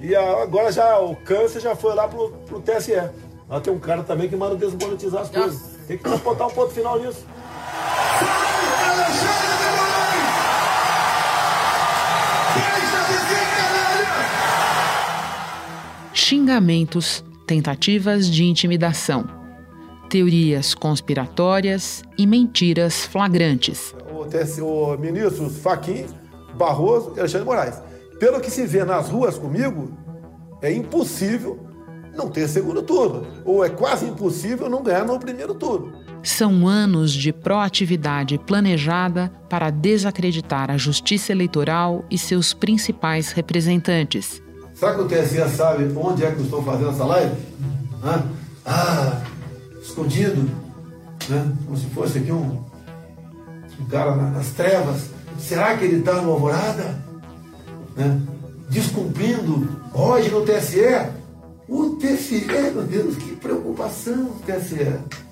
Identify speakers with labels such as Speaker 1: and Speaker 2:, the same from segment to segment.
Speaker 1: E agora já o câncer já foi lá pro, pro TSE. Lá tem um cara também que manda desmonetizar as coisas. Tem que botar um ponto final nisso.
Speaker 2: Xingamentos, tentativas de intimidação, teorias conspiratórias e mentiras flagrantes.
Speaker 1: O, TSE, o ministro Faquim, Barroso e Alexandre Moraes. Pelo que se vê nas ruas comigo, é impossível não ter segundo turno. Ou é quase impossível não ganhar no primeiro turno.
Speaker 2: São anos de proatividade planejada para desacreditar a justiça eleitoral e seus principais representantes.
Speaker 1: Será que o TSE sabe onde é que eu estou fazendo essa live? Hã? Ah, escondido, né? como se fosse aqui um, um cara nas trevas. Será que ele está no Alvorada? Né? Descumprindo hoje no TSE? O TSE, meu Deus, que preocupação o TSE.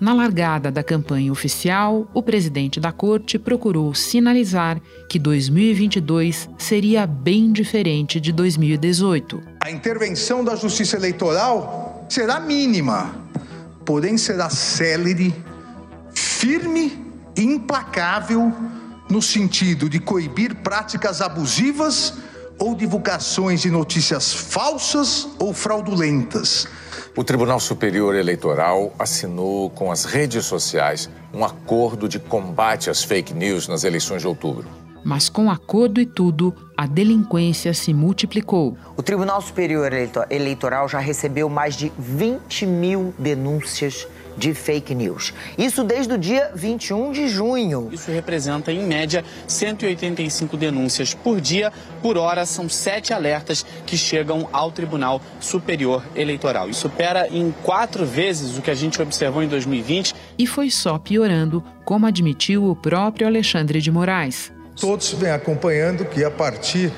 Speaker 2: Na largada da campanha oficial, o presidente da corte procurou sinalizar que 2022 seria bem diferente de 2018.
Speaker 3: A intervenção da Justiça Eleitoral será mínima, porém será célere, firme e implacável no sentido de coibir práticas abusivas ou divulgações de notícias falsas ou fraudulentas.
Speaker 4: O Tribunal Superior Eleitoral assinou com as redes sociais um acordo de combate às fake news nas eleições de outubro.
Speaker 2: Mas com acordo e tudo, a delinquência se multiplicou.
Speaker 5: O Tribunal Superior Eleitoral já recebeu mais de 20 mil denúncias de fake news. Isso desde o dia 21 de junho.
Speaker 6: Isso representa, em média, 185 denúncias por dia. Por hora, são sete alertas que chegam ao Tribunal Superior Eleitoral. Isso supera em quatro vezes o que a gente observou em 2020.
Speaker 2: E foi só piorando, como admitiu o próprio Alexandre de Moraes.
Speaker 3: Todos vêm acompanhando que, a partir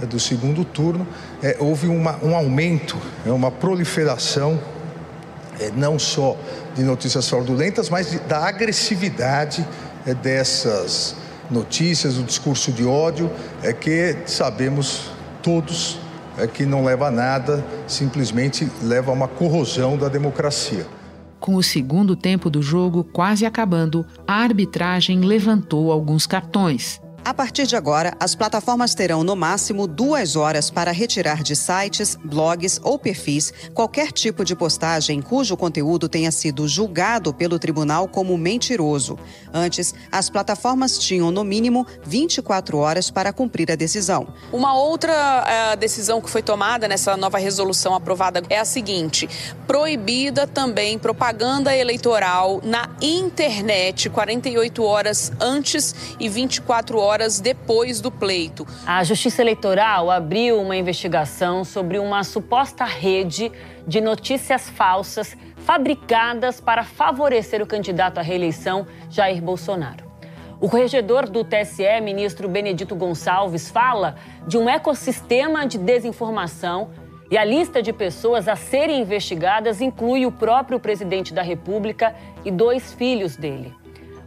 Speaker 3: eh, do segundo turno, é, houve uma, um aumento, é, uma proliferação, é, não só de notícias fraudulentas, mas da agressividade é, dessas notícias, o discurso de ódio, é que sabemos todos é que não leva a nada, simplesmente leva a uma corrosão da democracia.
Speaker 2: Com o segundo tempo do jogo quase acabando, a arbitragem levantou alguns cartões.
Speaker 7: A partir de agora, as plataformas terão no máximo duas horas para retirar de sites, blogs ou perfis qualquer tipo de postagem cujo conteúdo tenha sido julgado pelo tribunal como mentiroso. Antes, as plataformas tinham no mínimo 24 horas para cumprir a decisão.
Speaker 8: Uma outra uh, decisão que foi tomada nessa nova resolução aprovada é a seguinte: proibida também propaganda eleitoral na internet 48 horas antes e 24 horas horas depois do pleito.
Speaker 9: A Justiça Eleitoral abriu uma investigação sobre uma suposta rede de notícias falsas fabricadas para favorecer o candidato à reeleição, Jair Bolsonaro. O corregedor do TSE, ministro Benedito Gonçalves, fala de um ecossistema de desinformação e a lista de pessoas a serem investigadas inclui o próprio presidente da República e dois filhos dele.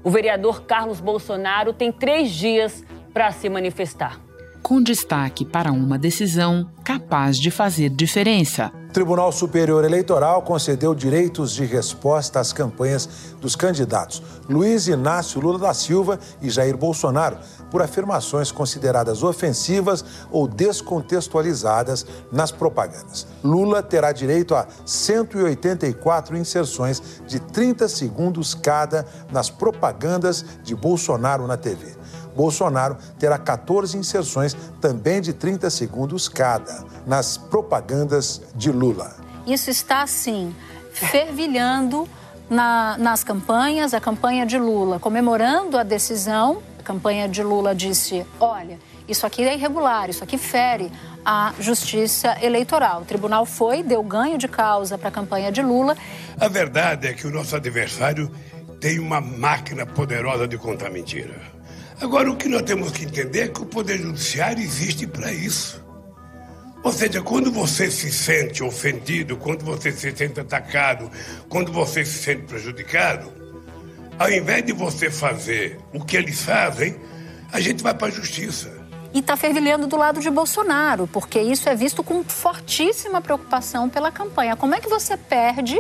Speaker 9: O vereador Carlos Bolsonaro tem três dias para se manifestar.
Speaker 2: Com destaque para uma decisão capaz de fazer diferença.
Speaker 10: O Tribunal Superior Eleitoral concedeu direitos de resposta às campanhas dos candidatos Luiz Inácio Lula da Silva e Jair Bolsonaro por afirmações consideradas ofensivas ou descontextualizadas nas propagandas. Lula terá direito a 184 inserções de 30 segundos cada nas propagandas de Bolsonaro na TV. Bolsonaro terá 14 inserções, também de 30 segundos cada, nas propagandas de Lula.
Speaker 11: Isso está, sim, fervilhando na, nas campanhas, a campanha de Lula comemorando a decisão. A campanha de Lula disse: olha, isso aqui é irregular, isso aqui fere a justiça eleitoral. O tribunal foi, deu ganho de causa para a campanha de Lula.
Speaker 12: A verdade é que o nosso adversário tem uma máquina poderosa de contar mentira. Agora, o que nós temos que entender é que o Poder Judiciário existe para isso. Ou seja, quando você se sente ofendido, quando você se sente atacado, quando você se sente prejudicado, ao invés de você fazer o que eles fazem, a gente vai para a justiça.
Speaker 11: e está fervilhando do lado de Bolsonaro, porque isso é visto com fortíssima preocupação pela campanha. Como é que você perde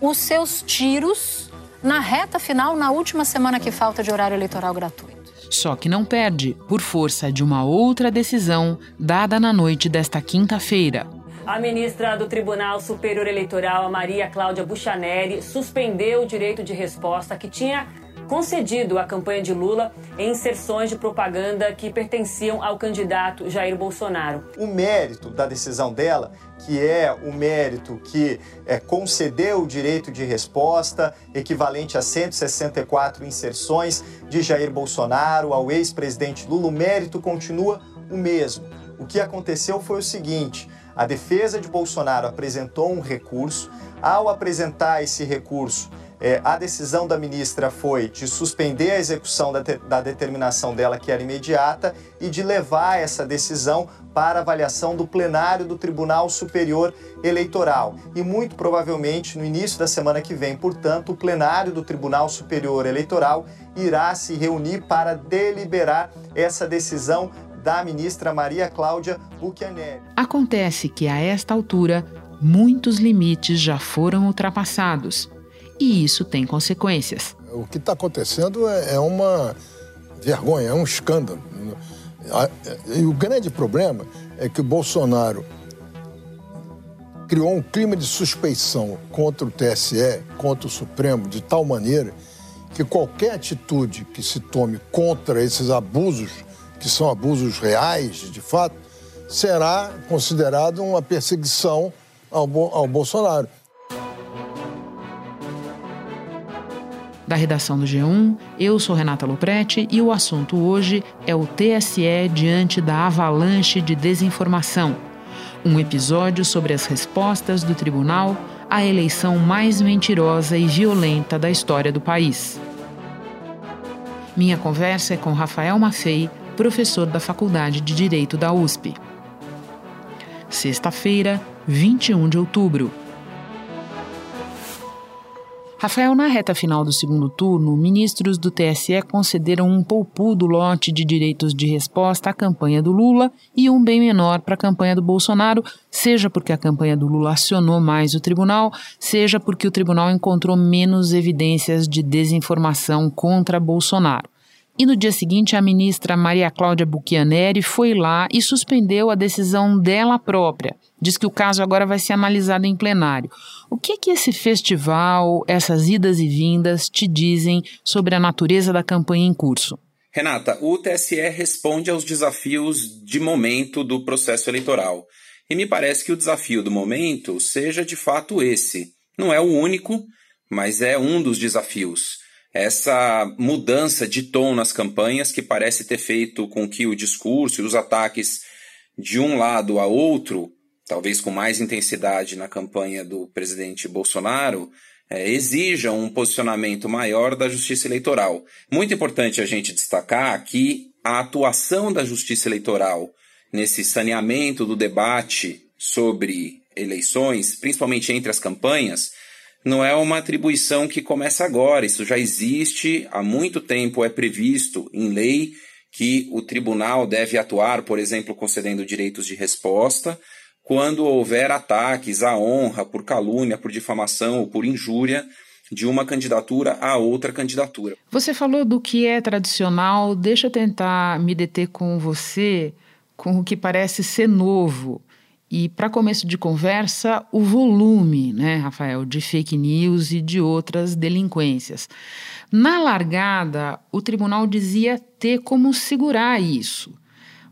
Speaker 11: os seus tiros na reta final, na última semana que falta de horário eleitoral gratuito?
Speaker 2: Só que não perde, por força de uma outra decisão dada na noite desta quinta-feira.
Speaker 9: A ministra do Tribunal Superior Eleitoral, Maria Cláudia Buchaneri, suspendeu o direito de resposta que tinha concedido à campanha de Lula em inserções de propaganda que pertenciam ao candidato Jair Bolsonaro.
Speaker 13: O mérito da decisão dela, que é o mérito que é, concedeu o direito de resposta, equivalente a 164 inserções de Jair Bolsonaro ao ex-presidente Lula, o mérito continua o mesmo. O que aconteceu foi o seguinte: a defesa de Bolsonaro apresentou um recurso. Ao apresentar esse recurso, é, a decisão da ministra foi de suspender a execução da, da, determinação dela, que era imediata, e de levar essa decisão para avaliação do plenário do Tribunal Superior Eleitoral. E muito provavelmente no início da semana que vem, portanto, o plenário do Tribunal Superior Eleitoral irá se reunir para deliberar essa decisão da ministra Maria Cláudia Buchianelli.
Speaker 2: Acontece que a esta altura muitos limites já foram ultrapassados e isso tem consequências.
Speaker 14: O que está acontecendo é, é uma vergonha, é um escândalo. E o grande problema é que o Bolsonaro criou um clima de suspeição contra o TSE, contra o Supremo, de tal maneira que qualquer atitude que se tome contra esses abusos, que são abusos reais, de fato, será considerado uma perseguição ao Bolsonaro.
Speaker 2: Da redação do G1, eu sou Renata Loprete e o assunto hoje é o TSE diante da avalanche de desinformação. Um episódio sobre as respostas do tribunal à eleição mais mentirosa e violenta da história do país. Minha conversa é com Rafael Maffei, professor da Faculdade de Direito da USP. Sexta-feira, 21 de outubro. Rafael, na reta final do segundo turno, ministros do TSE concederam um poupudo lote de direitos de resposta à campanha do Lula e um bem menor para a campanha do Bolsonaro, seja porque a campanha do Lula acionou mais o tribunal, seja porque o tribunal encontrou menos evidências de desinformação contra Bolsonaro. E no dia seguinte, a ministra Maria Cláudia Buchianeri foi lá e suspendeu a decisão dela própria. Diz que o caso agora vai ser analisado em plenário. O que é que esse festival, essas idas e vindas, te dizem sobre a natureza da campanha em curso?
Speaker 15: Renata, o TSE responde aos desafios de momento do processo eleitoral. E me parece que o desafio do momento seja de fato esse. Não é o único, mas é um dos desafios essa mudança de tom nas campanhas que parece ter feito com que o discurso e os ataques de um lado a outro, talvez com mais intensidade na campanha do presidente Bolsonaro, é, exijam um posicionamento maior da justiça eleitoral. Muito importante a gente destacar aqui a atuação da justiça eleitoral nesse saneamento do debate sobre eleições, principalmente entre as campanhas, não é uma atribuição que começa agora, isso já existe há muito tempo, é previsto em lei que o tribunal deve atuar, por exemplo, concedendo direitos de resposta, quando houver ataques à honra por calúnia, por difamação ou por injúria de uma candidatura a outra candidatura.
Speaker 2: Você falou do que é tradicional, deixa eu tentar me deter com você com o que parece ser novo. E, para começo de conversa, o volume, né, Rafael, de fake news e de outras delinquências. Na largada, o tribunal dizia ter como segurar isso.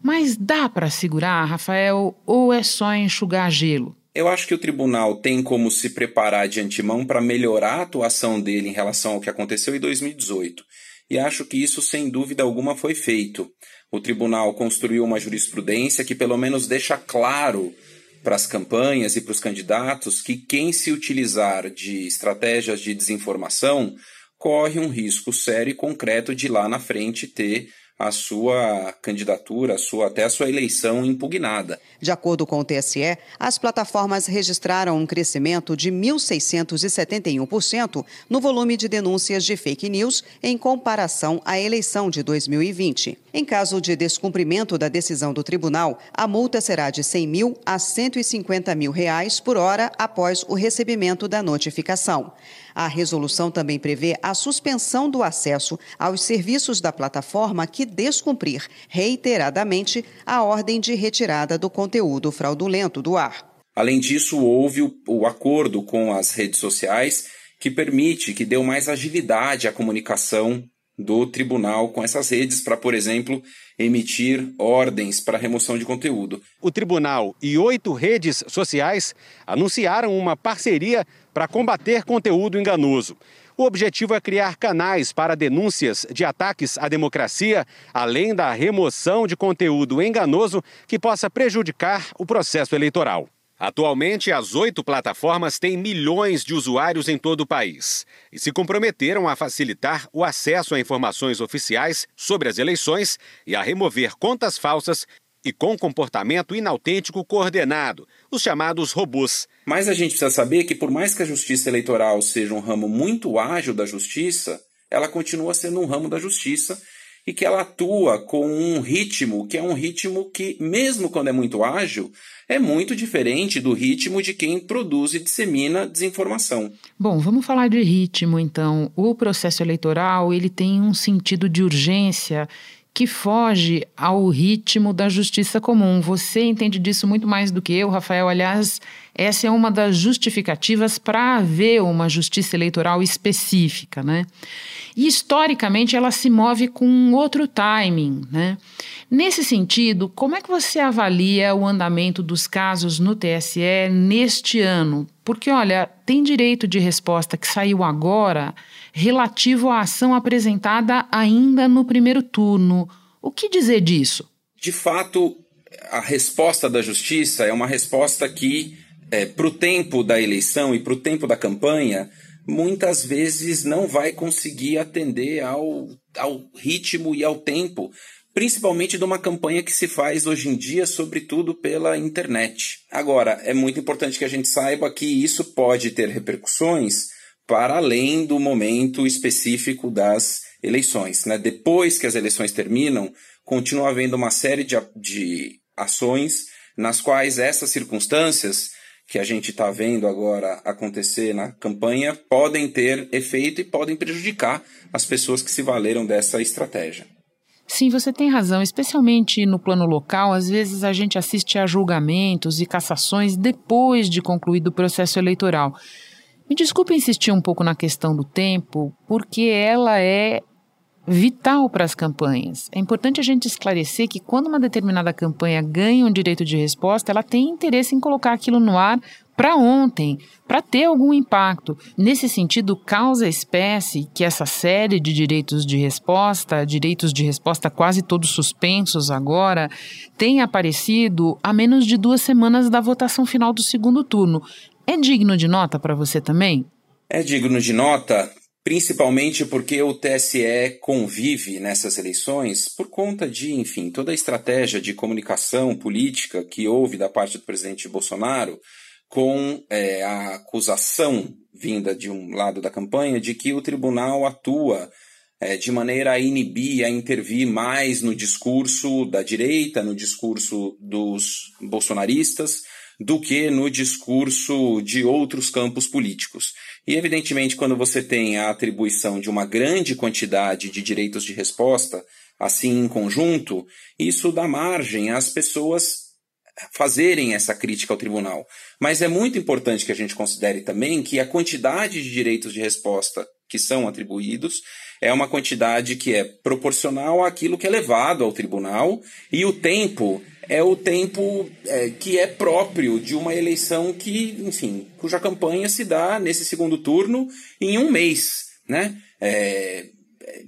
Speaker 2: Mas dá para segurar, Rafael, ou é só enxugar gelo?
Speaker 15: Eu acho que o tribunal tem como se preparar de antemão para melhorar a atuação dele em relação ao que aconteceu em 2018. E acho que isso, sem dúvida alguma, foi feito. O tribunal construiu uma jurisprudência que, pelo menos, deixa claro para as campanhas e para os candidatos que quem se utilizar de estratégias de desinformação corre um risco sério e concreto de lá na frente ter a sua candidatura, a sua, até a sua eleição impugnada.
Speaker 7: De acordo com o TSE, as plataformas registraram um crescimento de 1.671% no volume de denúncias de fake news em comparação à eleição de 2020. Em caso de descumprimento da decisão do tribunal, a multa será de 100 mil a 150 mil reais por hora após o recebimento da notificação. A resolução também prevê a suspensão do acesso aos serviços da plataforma que descumprir reiteradamente a ordem de retirada do conteúdo fraudulento do ar.
Speaker 15: Além disso, houve o, o acordo com as redes sociais que permite, que deu mais agilidade à comunicação do tribunal com essas redes para, por exemplo, emitir ordens para remoção de conteúdo.
Speaker 16: O tribunal e oito redes sociais anunciaram uma parceria para combater conteúdo enganoso. O objetivo é criar canais para denúncias de ataques à democracia, além da remoção de conteúdo enganoso que possa prejudicar o processo eleitoral. Atualmente, as oito plataformas têm milhões de usuários em todo o país e se comprometeram a facilitar o acesso a informações oficiais sobre as eleições e a remover contas falsas e com comportamento inautêntico coordenado, os chamados robôs.
Speaker 15: Mas a gente precisa saber que, por mais que a justiça eleitoral seja um ramo muito ágil da justiça, ela continua sendo um ramo da justiça e que ela atua com um ritmo que é um ritmo que, mesmo quando é muito ágil, é muito diferente do ritmo de quem produz e dissemina desinformação.
Speaker 2: Bom, vamos falar de ritmo então. O processo eleitoral ele tem um sentido de urgência que foge ao ritmo da justiça comum. Você entende disso muito mais do que eu, Rafael. Aliás, essa é uma das justificativas para haver uma justiça eleitoral específica, né? E historicamente ela se move com outro timing, né? Nesse sentido, como é que você avalia o andamento dos casos no TSE neste ano? Porque, olha, tem direito de resposta que saiu agora relativo à ação apresentada ainda no primeiro turno. O que dizer disso?
Speaker 15: De fato, a resposta da justiça é uma resposta que, é, para o tempo da eleição e para o tempo da campanha, muitas vezes não vai conseguir atender ao, ao ritmo e ao tempo, principalmente de uma campanha que se faz hoje em dia, sobretudo pela internet. Agora, é muito importante que a gente saiba que isso pode ter repercussões para além do momento específico das eleições. Né? Depois que as eleições terminam, continua havendo uma série de, de ações nas quais essas circunstâncias que a gente está vendo agora acontecer na campanha podem ter efeito e podem prejudicar as pessoas que se valeram dessa estratégia.
Speaker 2: Sim, você tem razão, especialmente no plano local, às vezes a gente assiste a julgamentos e cassações depois de concluído o processo eleitoral. Me desculpe insistir um pouco na questão do tempo, porque ela é vital para as campanhas. É importante a gente esclarecer que quando uma determinada campanha ganha um direito de resposta, ela tem interesse em colocar aquilo no ar para ontem, para ter algum impacto. Nesse sentido, causa espécie que essa série de direitos de resposta, direitos de resposta quase todos suspensos agora, tenha aparecido a menos de duas semanas da votação final do segundo turno. É digno de nota para você também?
Speaker 15: É digno de nota principalmente porque o TSE convive nessas eleições por conta de, enfim, toda a estratégia de comunicação política que houve da parte do presidente Bolsonaro com é, a acusação vinda de um lado da campanha de que o tribunal atua é, de maneira a inibir, a intervir mais no discurso da direita, no discurso dos bolsonaristas, do que no discurso de outros campos políticos. E, evidentemente, quando você tem a atribuição de uma grande quantidade de direitos de resposta, assim em conjunto, isso dá margem às pessoas fazerem essa crítica ao tribunal. Mas é muito importante que a gente considere também que a quantidade de direitos de resposta que são atribuídos é uma quantidade que é proporcional àquilo que é levado ao tribunal e o tempo é o tempo é, que é próprio de uma eleição que, enfim, cuja campanha se dá nesse segundo turno em um mês, né? É,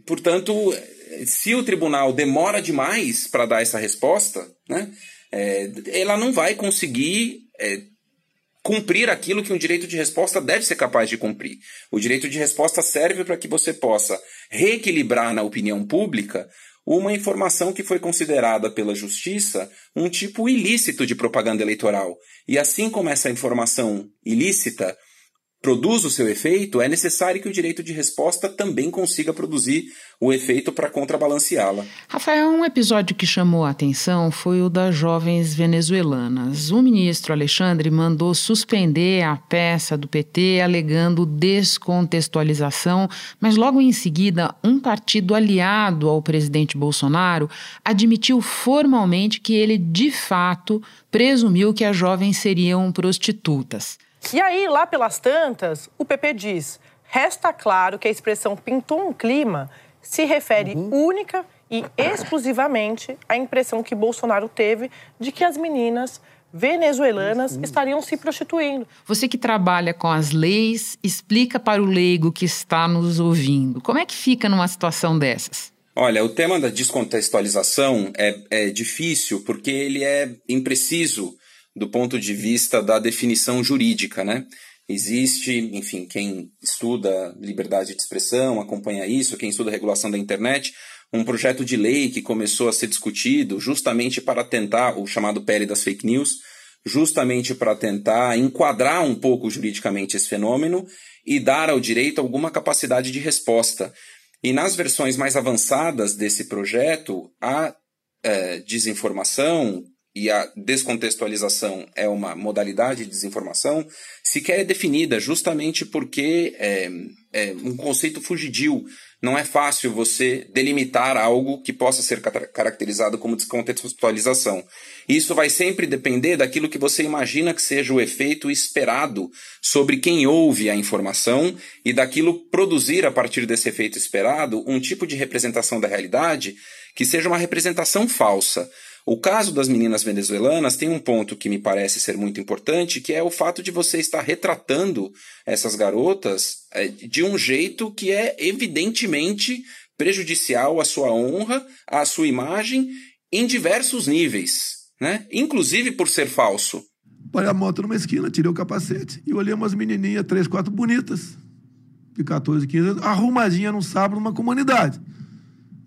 Speaker 15: portanto, se o tribunal demora demais para dar essa resposta, né, é, ela não vai conseguir é, cumprir aquilo que um direito de resposta deve ser capaz de cumprir. O direito de resposta serve para que você possa reequilibrar na opinião pública uma informação que foi considerada pela justiça um tipo ilícito de propaganda eleitoral. E assim como essa informação ilícita produz o seu efeito, é necessário que o direito de resposta também consiga produzir o efeito para contrabalanceá-la.
Speaker 2: Rafael, um episódio que chamou a atenção foi o das jovens venezuelanas. O ministro Alexandre mandou suspender a peça do PT alegando descontextualização, mas logo em seguida, um partido aliado ao presidente Bolsonaro admitiu formalmente que ele, de fato, presumiu que as jovens seriam prostitutas.
Speaker 17: E aí, lá pelas tantas, o PP diz: resta claro que a expressão pintou um clima se refere uhum. única e exclusivamente à impressão que Bolsonaro teve de que as meninas venezuelanas uhum. estariam se prostituindo.
Speaker 2: Você que trabalha com as leis, explica para o leigo que está nos ouvindo. Como é que fica numa situação dessas?
Speaker 15: Olha, o tema da descontextualização é, é difícil porque ele é impreciso do ponto de vista da definição jurídica, né? Existe, enfim, quem estuda liberdade de expressão, acompanha isso, quem estuda regulação da internet, um projeto de lei que começou a ser discutido justamente para tentar, o chamado PL das fake news, justamente para tentar enquadrar um pouco juridicamente esse fenômeno e dar ao direito alguma capacidade de resposta. E nas versões mais avançadas desse projeto, a é, desinformação, e a descontextualização é uma modalidade de desinformação, sequer é definida, justamente porque é, é um conceito fugidio. Não é fácil você delimitar algo que possa ser caracterizado como descontextualização. Isso vai sempre depender daquilo que você imagina que seja o efeito esperado sobre quem ouve a informação e daquilo produzir, a partir desse efeito esperado, um tipo de representação da realidade que seja uma representação falsa. O caso das meninas venezuelanas tem um ponto que me parece ser muito importante, que é o fato de você estar retratando essas garotas é, de um jeito que é evidentemente prejudicial à sua honra, à sua imagem, em diversos níveis, né? inclusive por ser falso.
Speaker 1: Parei a moto numa esquina, tirei o capacete e olhei umas menininhas, três, quatro bonitas, de 14, 15 anos, arrumadinha num sábado numa comunidade.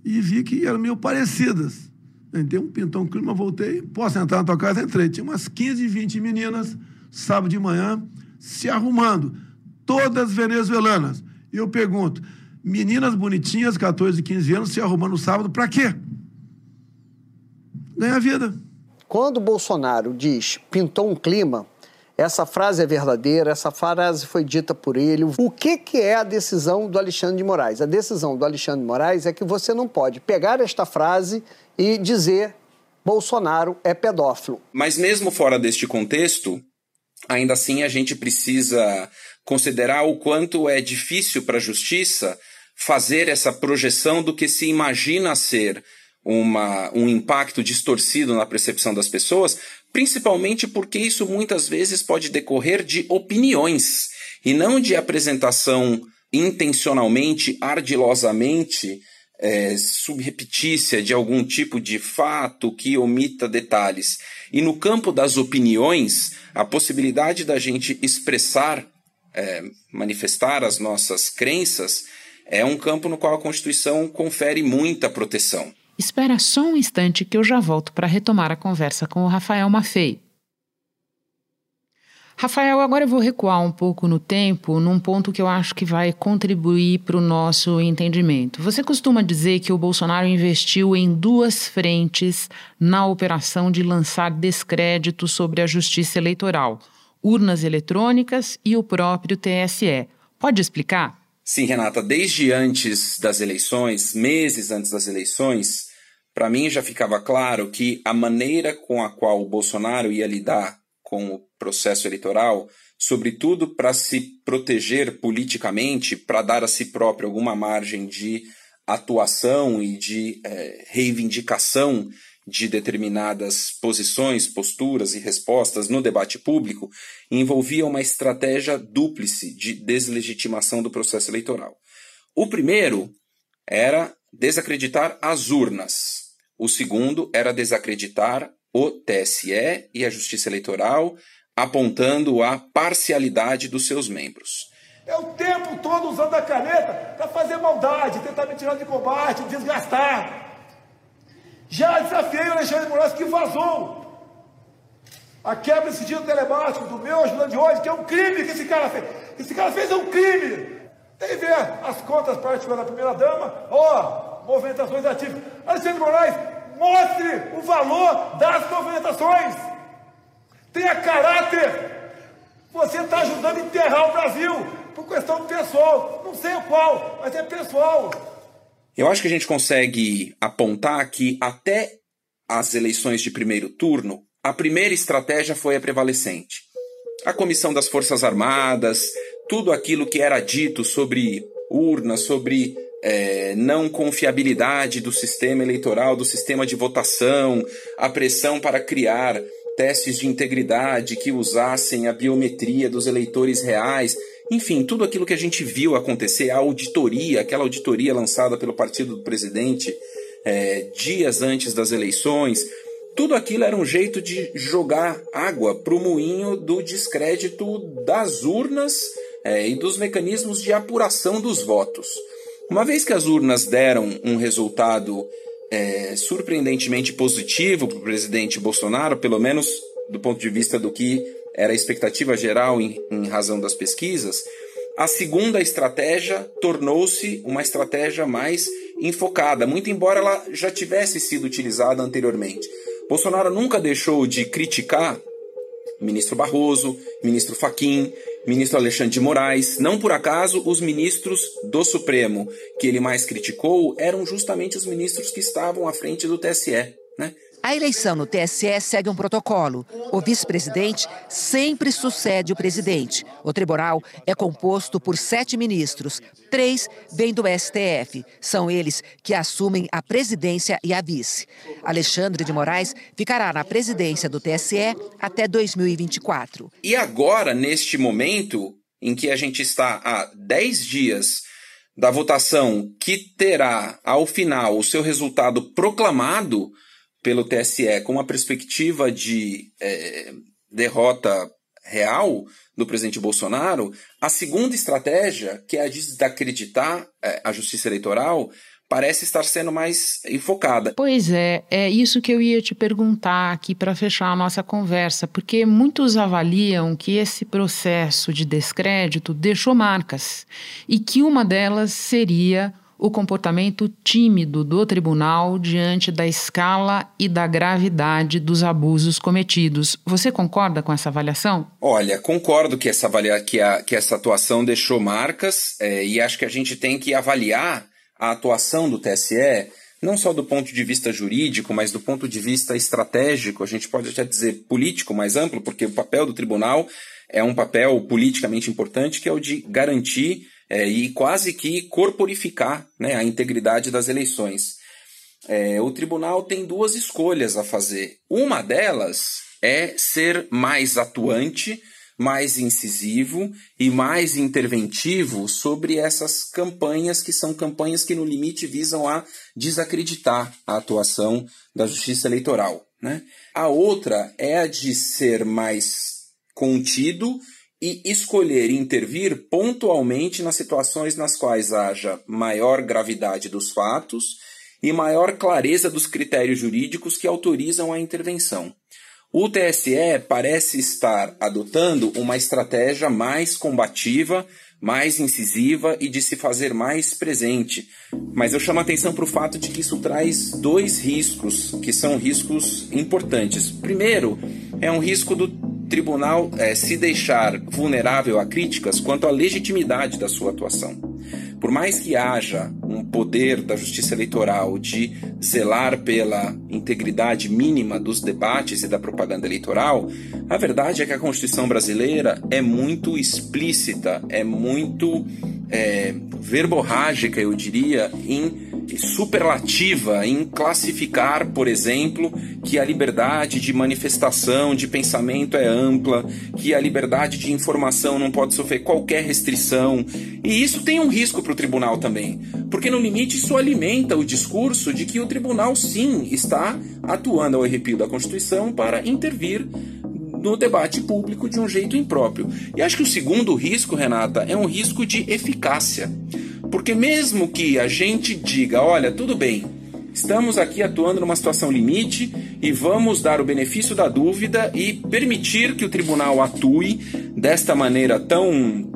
Speaker 1: E vi que eram meio parecidas. Entrei um pintão clima, voltei. Posso entrar na tua casa? Entrei. Tinha umas 15, 20 meninas, sábado de manhã, se arrumando. Todas venezuelanas. E eu pergunto: meninas bonitinhas, 14, 15 anos, se arrumando sábado, para quê? Ganhar vida.
Speaker 18: Quando o Bolsonaro diz pintou um clima, essa frase é verdadeira, essa frase foi dita por ele. O que, que é a decisão do Alexandre de Moraes? A decisão do Alexandre de Moraes é que você não pode pegar esta frase e dizer Bolsonaro é pedófilo.
Speaker 15: Mas mesmo fora deste contexto, ainda assim a gente precisa considerar o quanto é difícil para a justiça fazer essa projeção do que se imagina ser uma, um impacto distorcido na percepção das pessoas, principalmente porque isso muitas vezes pode decorrer de opiniões e não de apresentação intencionalmente, ardilosamente é, subrepetícia de algum tipo de fato que omita detalhes. E no campo das opiniões, a possibilidade da gente expressar, é, manifestar as nossas crenças, é um campo no qual a Constituição confere muita proteção.
Speaker 2: Espera só um instante que eu já volto para retomar a conversa com o Rafael Maffei. Rafael, agora eu vou recuar um pouco no tempo, num ponto que eu acho que vai contribuir para o nosso entendimento. Você costuma dizer que o Bolsonaro investiu em duas frentes na operação de lançar descrédito sobre a justiça eleitoral: urnas eletrônicas e o próprio TSE. Pode explicar?
Speaker 15: Sim, Renata. Desde antes das eleições, meses antes das eleições, para mim já ficava claro que a maneira com a qual o Bolsonaro ia lidar com o processo eleitoral, sobretudo para se proteger politicamente, para dar a si próprio alguma margem de atuação e de é, reivindicação de determinadas posições, posturas e respostas no debate público, envolvia uma estratégia dúplice de deslegitimação do processo eleitoral. O primeiro era desacreditar as urnas. O segundo era desacreditar o TSE e a Justiça Eleitoral, apontando a parcialidade dos seus membros.
Speaker 1: É o tempo todo usando a caneta para fazer maldade, tentar me tirar de combate, desgastar. Já desafiei o Alexandre Moraes que vazou a quebra desse sigilo telemático do meu ajudante de hoje, que é um crime que esse cara fez. Esse cara fez é um crime. Tem ver as contas particulares da primeira dama, ó, movimentações ativas. Alexandre Moraes, mostre o valor das movimentações. Tenha caráter. Você está ajudando a enterrar o Brasil por questão pessoal. Não sei o qual, mas é pessoal.
Speaker 15: Eu acho que a gente consegue apontar que até as eleições de primeiro turno, a primeira estratégia foi a prevalecente. A Comissão das Forças Armadas, tudo aquilo que era dito sobre urnas, sobre é, não confiabilidade do sistema eleitoral, do sistema de votação, a pressão para criar testes de integridade que usassem a biometria dos eleitores reais, enfim, tudo aquilo que a gente viu acontecer, a auditoria, aquela auditoria lançada pelo partido do presidente é, dias antes das eleições, tudo aquilo era um jeito de jogar água para o moinho do descrédito das urnas é, e dos mecanismos de apuração dos votos. Uma vez que as urnas deram um resultado é, surpreendentemente positivo para o presidente Bolsonaro, pelo menos do ponto de vista do que era a expectativa geral em, em razão das pesquisas, a segunda estratégia tornou-se uma estratégia mais enfocada, muito embora ela já tivesse sido utilizada anteriormente. Bolsonaro nunca deixou de criticar ministro Barroso, ministro Faquim, ministro Alexandre de Moraes. Não por acaso, os ministros do Supremo que ele mais criticou eram justamente os ministros que estavam à frente do TSE.
Speaker 19: A eleição no TSE segue um protocolo. O vice-presidente sempre sucede o presidente. O tribunal é composto por sete ministros. Três vêm do STF. São eles que assumem a presidência e a vice. Alexandre de Moraes ficará na presidência do TSE até 2024.
Speaker 15: E agora, neste momento em que a gente está há dez dias da votação que terá, ao final, o seu resultado proclamado pelo TSE com uma perspectiva de é, derrota real do presidente Bolsonaro, a segunda estratégia, que é a de desacreditar é, a justiça eleitoral, parece estar sendo mais enfocada.
Speaker 2: Pois é, é isso que eu ia te perguntar aqui para fechar a nossa conversa, porque muitos avaliam que esse processo de descrédito deixou marcas e que uma delas seria o comportamento tímido do tribunal diante da escala e da gravidade dos abusos cometidos. Você concorda com essa avaliação?
Speaker 15: Olha, concordo que essa, avalia, que a, que essa atuação deixou marcas é, e acho que a gente tem que avaliar a atuação do TSE não só do ponto de vista jurídico, mas do ponto de vista estratégico, a gente pode até dizer político mais amplo, porque o papel do tribunal é um papel politicamente importante, que é o de garantir é, e quase que corporificar né, a integridade das eleições. É, o tribunal tem duas escolhas a fazer. Uma delas é ser mais atuante, mais incisivo e mais interventivo sobre essas campanhas, que são campanhas que, no limite, visam a desacreditar a atuação da justiça eleitoral. Né? A outra é a de ser mais contido e escolher intervir pontualmente nas situações nas quais haja maior gravidade dos fatos e maior clareza dos critérios jurídicos que autorizam a intervenção. O TSE parece estar adotando uma estratégia mais combativa, mais incisiva e de se fazer mais presente. Mas eu chamo a atenção para o fato de que isso traz dois riscos, que são riscos importantes. Primeiro, é um risco do tribunal é, se deixar vulnerável a críticas quanto à legitimidade da sua atuação. Por mais que haja um poder da justiça eleitoral de zelar pela integridade mínima dos debates e da propaganda eleitoral, a verdade é que a Constituição brasileira é muito explícita, é muito é, verborrágica, eu diria, em superlativa em classificar, por exemplo, que a liberdade de manifestação, de pensamento é ampla, que a liberdade de informação não pode sofrer qualquer restrição. E isso tem um risco para o tribunal também, porque no limite isso alimenta o discurso de que o tribunal sim está atuando ao arrepio da Constituição para intervir no debate público de um jeito impróprio. E acho que o segundo risco, Renata, é um risco de eficácia. Porque mesmo que a gente diga, olha, tudo bem, Estamos aqui atuando numa situação limite e vamos dar o benefício da dúvida e permitir que o tribunal atue desta maneira tão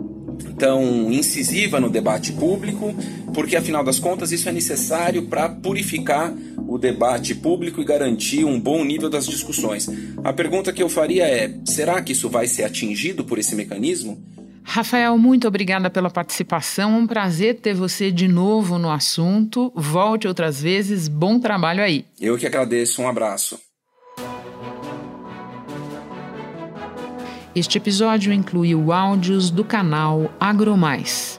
Speaker 15: tão incisiva no debate público, porque afinal das contas isso é necessário para purificar o debate público e garantir um bom nível das discussões. A pergunta que eu faria é: será que isso vai ser atingido por esse mecanismo?
Speaker 2: Rafael, muito obrigada pela participação. Um prazer ter você de novo no assunto. Volte outras vezes. Bom trabalho aí.
Speaker 15: Eu que agradeço. Um abraço.
Speaker 2: Este episódio incluiu áudios do canal AgroMais.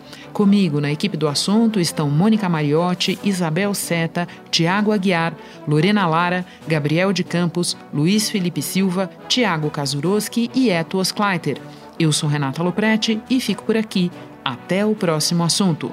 Speaker 2: Comigo na equipe do assunto estão Mônica Mariotti, Isabel Seta, Tiago Aguiar, Lorena Lara, Gabriel de Campos, Luiz Felipe Silva, Tiago Kazuroski e Eto Oskleiter. Eu sou Renata Loprete e fico por aqui. Até o próximo assunto.